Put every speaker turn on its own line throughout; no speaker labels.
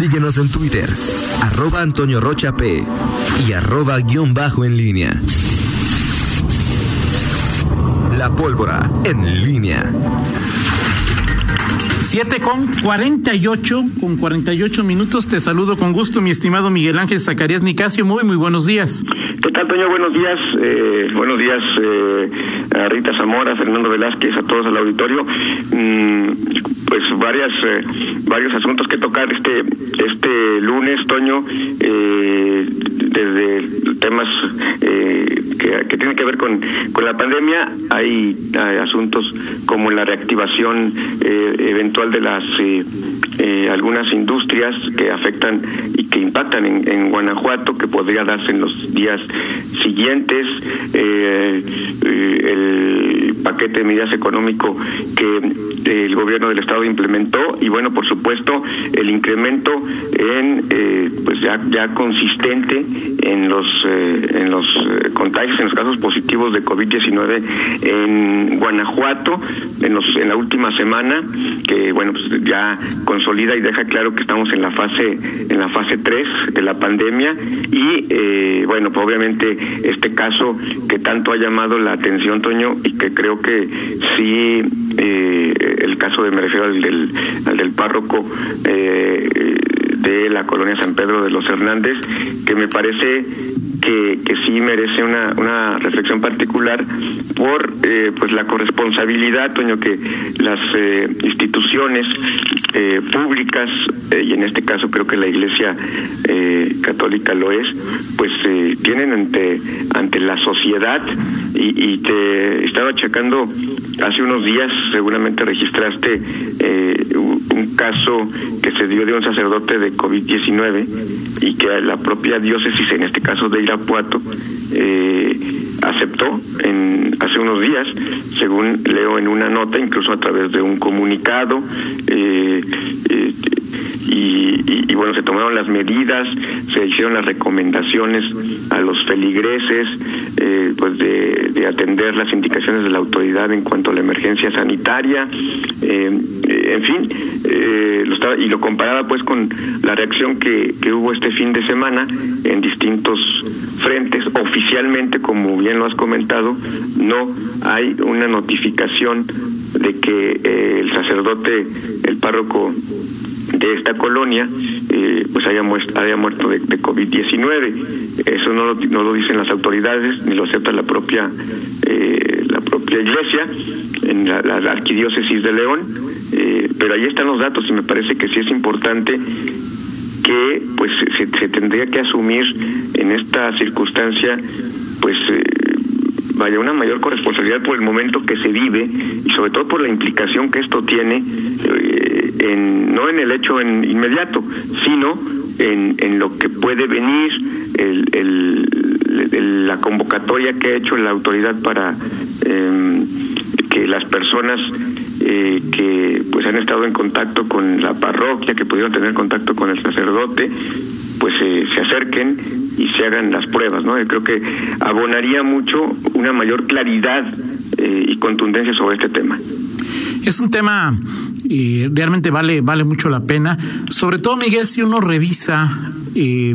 Síguenos en Twitter, arroba Antonio Rocha P y arroba guion bajo en línea. La pólvora en línea.
7 con 48, con 48 minutos. Te saludo con gusto, mi estimado Miguel Ángel Zacarías Nicasio. Muy, muy buenos días.
¿Qué tal, Toño? Buenos días. Eh, buenos días eh, a Rita Zamora, Fernando Velázquez, a todos al auditorio. Mm, pues varias, eh, varios asuntos que tocar este, este lunes, Toño, eh, desde temas eh, que, que tienen que ver con, con la pandemia. Hay, asuntos como la reactivación eh, eventual de las eh, eh, algunas industrias que afectan y que impactan en, en Guanajuato, que podría darse en los días siguientes, eh, el paquete de medidas económico que el gobierno del estado implementó y bueno, por supuesto, el incremento en pues ya ya consistente en los eh, en los eh, contagios, en los casos positivos de COVID-19 en Guanajuato en los en la última semana que bueno, pues ya consolida y deja claro que estamos en la fase en la fase 3 de la pandemia. Y eh, bueno, pues obviamente este caso que tanto ha llamado la atención Toño y que creo que sí el caso de me refiero al del, al del párroco eh, de la colonia San Pedro de los Hernández que me parece que, que sí merece una, una reflexión particular por eh, pues la corresponsabilidad Toño que las eh, instituciones eh, públicas eh, y en este caso creo que la Iglesia eh, católica lo es pues eh, tienen ante ante la sociedad. Y, y te estaba checando hace unos días seguramente registraste eh, un caso que se dio de un sacerdote de COVID-19 y que la propia diócesis, en este caso de Irapuato, eh, aceptó en, hace unos días, según leo en una nota, incluso a través de un comunicado, eh, eh, y, y, bueno, se tomaron las medidas, se hicieron las recomendaciones a los feligreses, eh, pues de, de, atender las indicaciones de la autoridad en cuanto a la emergencia sanitaria, eh, en fin, eh, lo estaba, y lo comparaba pues con la reacción que, que hubo este fin de semana en distintos frentes, oficialmente, como bien lo has comentado, no hay una notificación de que eh, el sacerdote, el párroco de esta colonia eh, pues haya, muerto, haya muerto de, de COVID-19. Eso no lo, no lo dicen las autoridades ni lo acepta la propia eh, la propia iglesia en la, arquidiócesis de León. Eh, pero ahí están los datos y me parece que sí es importante que pues se, se tendría que asumir en esta circunstancia pues eh, vaya una mayor corresponsabilidad por el momento que se vive y sobre todo por la implicación que esto tiene eh, en, no en el hecho en inmediato sino en, en lo que puede venir el, el, la convocatoria que ha hecho la autoridad para eh, que las personas eh, que pues han estado en contacto con la parroquia, que pudieron tener contacto con el sacerdote, pues eh, se acerquen y se hagan las pruebas, ¿no? Yo creo que abonaría mucho una mayor claridad eh, y contundencia sobre este tema.
Es un tema y realmente vale vale mucho la pena, sobre todo Miguel si uno revisa eh,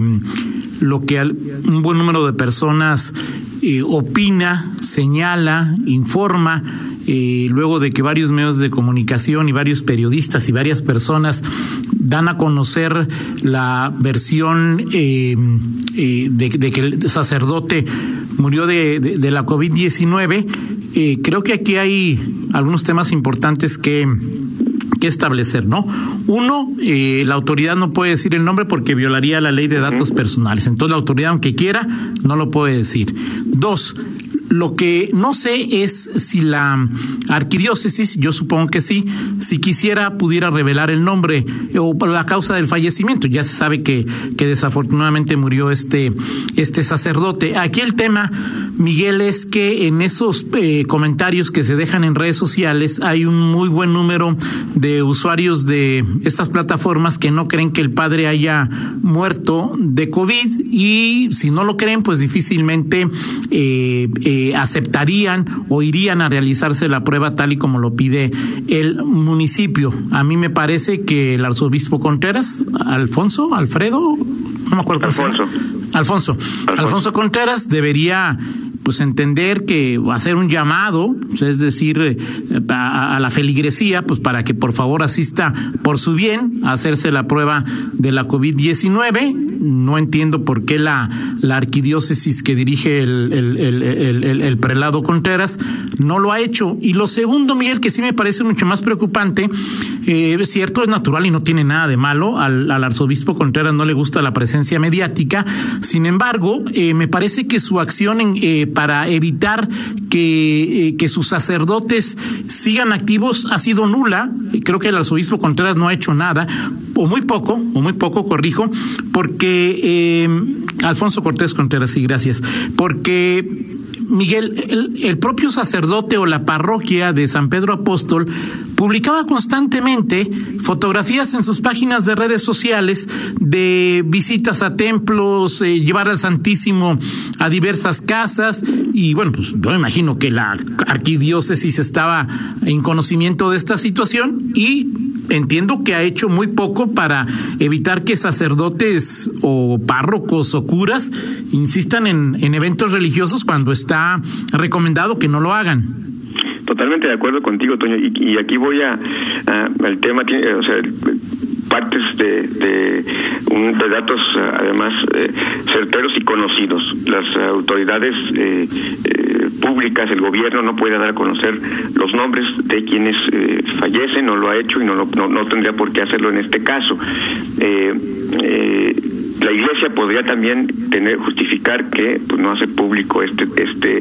lo que un buen número de personas eh, opina, señala, informa eh, luego de que varios medios de comunicación y varios periodistas y varias personas dan a conocer la versión eh, eh, de, que el sacerdote murió de la COVID-19, eh, creo que aquí hay algunos temas importantes que que establecer, ¿no? Uno, eh, la autoridad no puede decir el nombre porque violaría la ley de datos personales. Entonces la autoridad, aunque quiera, no lo puede decir. Dos, lo que no sé es si la arquidiócesis, yo supongo que sí, si quisiera pudiera revelar el nombre o la causa del fallecimiento. Ya se sabe que, que desafortunadamente murió este, este sacerdote. Aquí el tema, Miguel, es que en esos eh, comentarios que se dejan en redes sociales hay un muy buen número de usuarios de estas plataformas que no creen que el padre haya muerto de COVID y si no lo creen, pues difícilmente eh, eh, eh, aceptarían o irían a realizarse la prueba tal y como lo pide el municipio. A mí me parece que el arzobispo Contreras, Alfonso, Alfredo, no me acuerdo
Alfonso.
Alfonso. Alfonso Contreras debería pues entender que hacer un llamado, es decir, eh, a, la feligresía, pues para que por favor asista por su bien a hacerse la prueba de la COVID-19. No entiendo por qué la, la arquidiócesis que dirige el, el, prelado Contreras no lo ha hecho. Y lo segundo, Miguel, que sí me parece mucho más preocupante, eh, es cierto, es natural y no tiene nada de malo. Al, arzobispo Contreras no le gusta la presencia mediática. Sin embargo, eh, me parece que su acción en para evitar que, eh, que sus sacerdotes sigan activos ha sido nula. Creo que el arzobispo Contreras no ha hecho nada, o muy poco, o muy poco, corrijo, porque eh, Alfonso Cortés Contreras, sí, gracias, porque Miguel, el, propio sacerdote o la parroquia de San Pedro Apóstol publicaba constantemente fotografías en sus páginas de redes sociales de visitas a templos, eh, llevar al Santísimo a diversas casas y bueno, pues yo me imagino que la arquidiócesis estaba en conocimiento de esta situación y entiendo que ha hecho muy poco para evitar que sacerdotes o párrocos o curas insistan en, en eventos religiosos cuando está recomendado que no lo hagan.
Totalmente de acuerdo contigo, Toño. Y, aquí voy a, al tema, o sea, partes de, de, de datos además eh, certeros y conocidos. Las autoridades eh, eh, públicas, el gobierno no puede dar a conocer los nombres de quienes fallecen, no lo ha hecho y no, no, no, tendría por qué hacerlo en este caso. la iglesia podría también tener justificar que pues, no hace público este este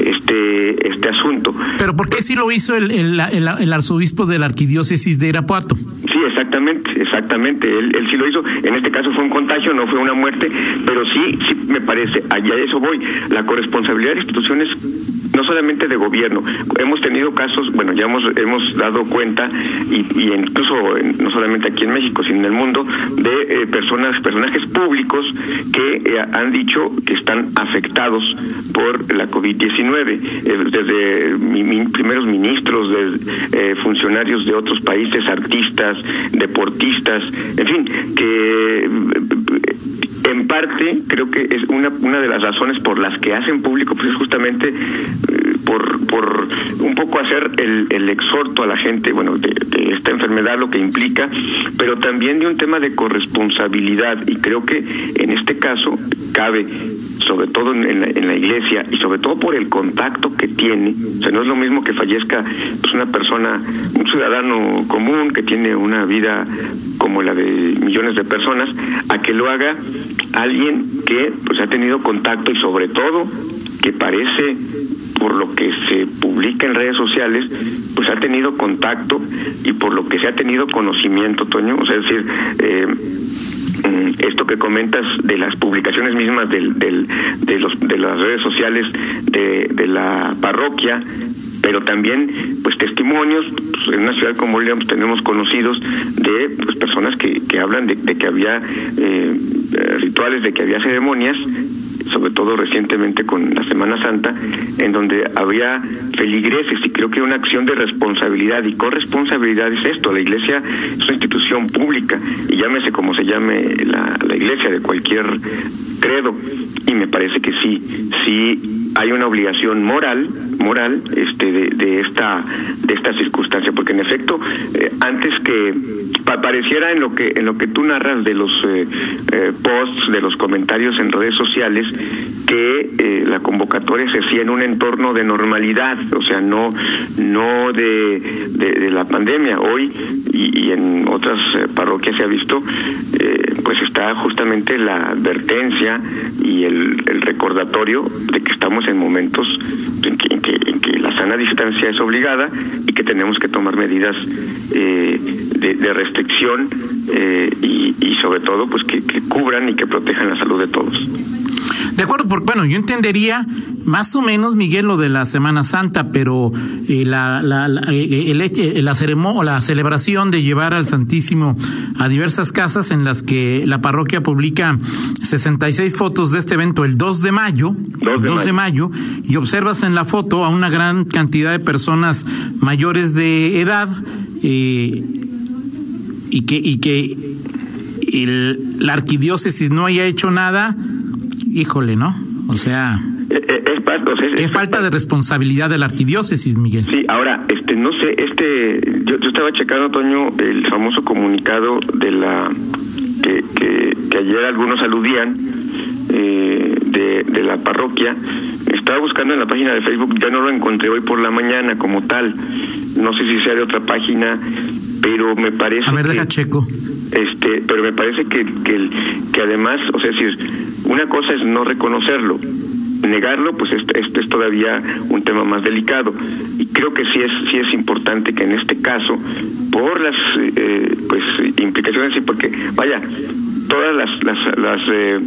este este asunto
pero por qué sí lo hizo el, el, el, el arzobispo de la arquidiócesis de Irapuato
sí exactamente exactamente, él, él sí lo hizo. En este caso fue un contagio, no fue una muerte, pero sí, sí me parece, allá eso voy, la corresponsabilidad de instituciones no solamente de gobierno, hemos tenido casos, bueno, ya hemos, hemos dado cuenta, y, y incluso no solamente aquí en México, sino en el mundo, de eh, personas, personajes públicos que eh, han dicho que están afectados por la COVID-19, eh, desde primeros ministros, de funcionarios de otros países, artistas, deportistas, en fin, que en parte creo que es una, una de las razones por las que hacen público pues es justamente eh, por, por un poco hacer el, el exhorto a la gente bueno de, esta enfermedad lo que implica pero también de un tema de corresponsabilidad y creo que en este caso cabe sobre todo en la, en la, iglesia y sobre todo por el contacto que tiene. O sea, no es lo mismo que fallezca pues, una persona, un ciudadano común que tiene una vida como la de millones de personas, a que lo haga alguien que pues ha tenido contacto y sobre todo que parece por lo que se publica en redes sociales, pues ha tenido contacto y por lo que se ha tenido conocimiento, Toño. O sea, es decir, eh, mm, esto que comentas de las publicaciones mismas del, del, de, los, de las redes sociales de, de la parroquia, pero también pues testimonios pues, en una ciudad como León pues, tenemos conocidos de pues, personas que, que hablan de, que había eh, rituales de que había ceremonias sobre todo recientemente con la Semana Santa, en donde había feligreses y creo que una acción de responsabilidad y corresponsabilidad es esto, la iglesia es una institución pública y llámese como se llame la, la iglesia de cualquier credo y me parece que sí, sí hay una obligación moral moral este de, de esta de esta circunstancia porque en efecto eh, antes que pareciera en lo que en lo que tú narras de los eh, eh, posts de los comentarios en redes sociales que la convocatoria se hacía en un entorno de normalidad o sea no no de, de, la pandemia. Hoy y, y en otras parroquias se ha visto pues está justamente la advertencia y el, el recordatorio de que estamos en momentos en que, en que, la sana distancia es obligada y que tenemos que tomar medidas eh, de, restricción eh, y, y, sobre todo pues que, que cubran y que protejan la salud de todos.
De acuerdo, porque bueno, yo entendería más o menos, Miguel, lo de la Semana Santa, pero eh, la, la, la, eh, el, eh, la, ceremonia, la celebración de llevar al Santísimo a diversas casas en las que la parroquia publica 66 fotos de este evento el 2 de mayo, 2 de, 2 mayo. de mayo, y observas en la foto a una gran cantidad de personas mayores de edad eh, y que, y que el, la arquidiócesis no haya hecho nada, híjole, ¿no? O sea...
Es, o sea, es,
Qué falta de responsabilidad de la arquidiócesis, Miguel.
Sí, ahora, este, no sé, este, yo, yo estaba checando, Toño, el famoso comunicado de la que, que, que ayer algunos aludían eh, de, de la parroquia. Estaba buscando en la página de Facebook, ya no lo encontré hoy por la mañana como tal. No sé si sea de otra página, pero me parece.
A ver,
que,
deja checo.
Este, pero me parece que, que, que además, o sea, si es, una cosa es no reconocerlo, negarlo pues este, es todavía un tema más delicado. Y creo que sí es sí es importante que en este caso por las eh, pues implicaciones y porque vaya todas las las, las eh,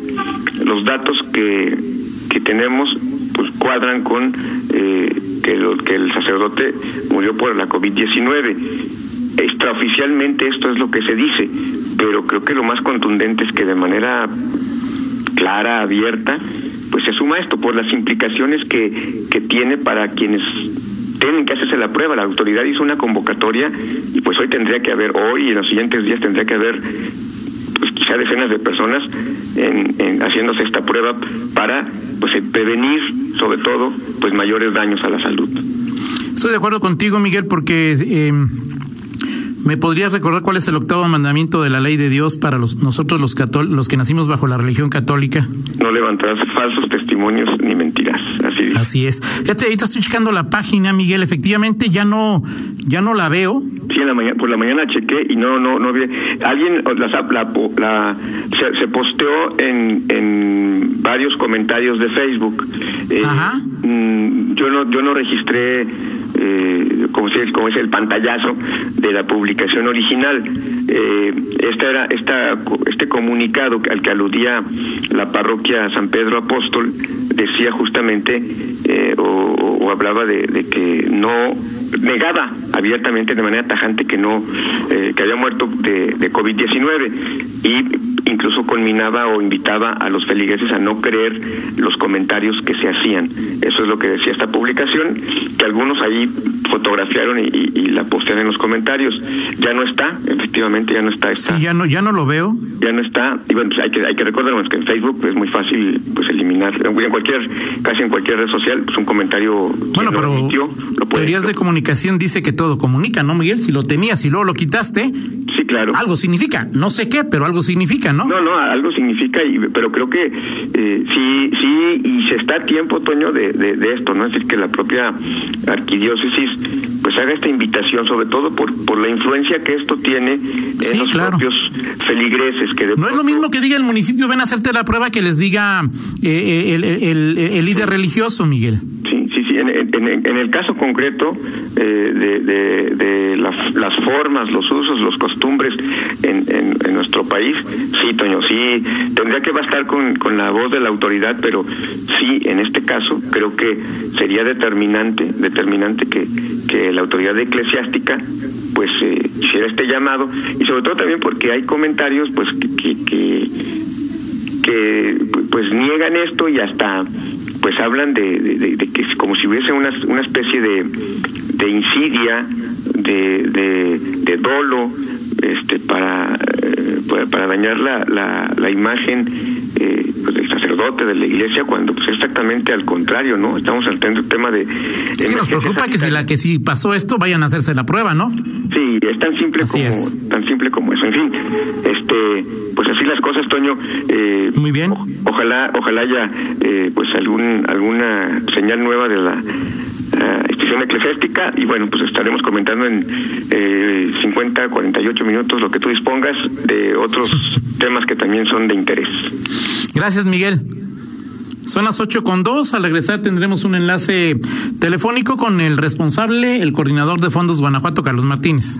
los datos que que tenemos pues cuadran con eh, que el sacerdote murió por la COVID-19 extraoficialmente esto es lo que se dice pero creo que lo más contundente es que de manera clara, abierta, pues se suma esto por las implicaciones que, que tiene para quienes tienen que hacerse la prueba. La autoridad hizo una convocatoria y pues hoy tendría que haber, hoy y en los siguientes días tendría que haber pues quizá decenas de personas en, en haciéndose esta prueba para pues prevenir sobre todo pues mayores daños a la salud.
Estoy de acuerdo contigo, Miguel, porque eh, ¿Me podrías recordar cuál es el octavo mandamiento de la ley de Dios para los, nosotros los, los que nacimos bajo la religión católica?
No levantarás falsos testimonios ni mentiras. Así, dice.
Así es. Fíjate, ahorita estoy checando la página, Miguel. Efectivamente, ya no, ya no la veo.
Sí, en la mañana, por la mañana chequé y no, no, no vi. Alguien la, la, la se, se, posteó en, en varios comentarios de Facebook.
Eh, Ajá.
Mmm, yo no, yo no registré eh, como, si, como es el pantallazo de la publicación original. Eh, esta era, esta, este comunicado al que aludía la parroquia San Pedro Apóstol decía justamente eh, o, hablaba de, de, que no negaba abiertamente de manera tajante que no eh, que había muerto de, de COVID-19 y incluso culminaba o invitaba a los feligreses a no creer los comentarios que se hacían. Eso es lo que decía esta publicación, que algunos ahí fotografiaron y, y, y la postean en los comentarios. Ya no está, efectivamente ya no está. está.
Sí, ya no, ya no lo veo.
Ya no está. Y bueno, pues hay que, hay que recordarnos que en Facebook es muy fácil pues eliminar, en cualquier, casi en cualquier red social, pues un comentario.
Bueno, pero
emitió, lo
teorías de comunicación dice que todo comunica, ¿no, Miguel? Si lo tenías y luego lo quitaste.
Claro.
Algo significa. No sé qué, pero algo significa, ¿no?
No, no, algo significa, y, pero creo que eh, sí, sí, y se está a tiempo, Toño, de, de, de esto, ¿no? Es decir, que la propia arquidiócesis pues haga esta invitación, sobre todo por, por la influencia que esto tiene en
sí,
los
claro.
propios feligreses. Que de
no es lo mismo que diga el municipio, ven a hacerte la prueba, que les diga eh, el, el, el, líder religioso, Miguel.
Sí. En, el caso concreto eh, de, de, de la, las formas, los usos, los costumbres en, en, nuestro país, sí, Toño, sí, tendría que bastar con, con la voz de la autoridad, pero sí, en este caso, creo que sería determinante, determinante que, que la autoridad eclesiástica pues eh, hiciera este llamado y sobre todo también porque hay comentarios pues que, que, que pues niegan esto y hasta pues hablan de, de, de, de, que como si hubiese una, una especie de, de insidia, de, de, dolo, este, para, eh, para dañar la, la, la imagen eh, pues del sacerdote de la iglesia cuando pues exactamente al contrario no estamos el tema de
sí nos preocupa que si la que si pasó esto vayan a hacerse la prueba no
sí es tan simple
así
como
es.
tan simple como fin este pues así las cosas Toño eh,
muy bien
o, ojalá ojalá haya eh, pues algún alguna señal nueva de la uh, institución eclesiástica y bueno, pues estaremos comentando en eh, 50, 48 minutos lo que tú dispongas de otros temas que también son de interés.
Gracias, Miguel. Son las ocho con dos. Al regresar tendremos un enlace telefónico con el responsable, el coordinador de fondos Guanajuato, Carlos Martínez.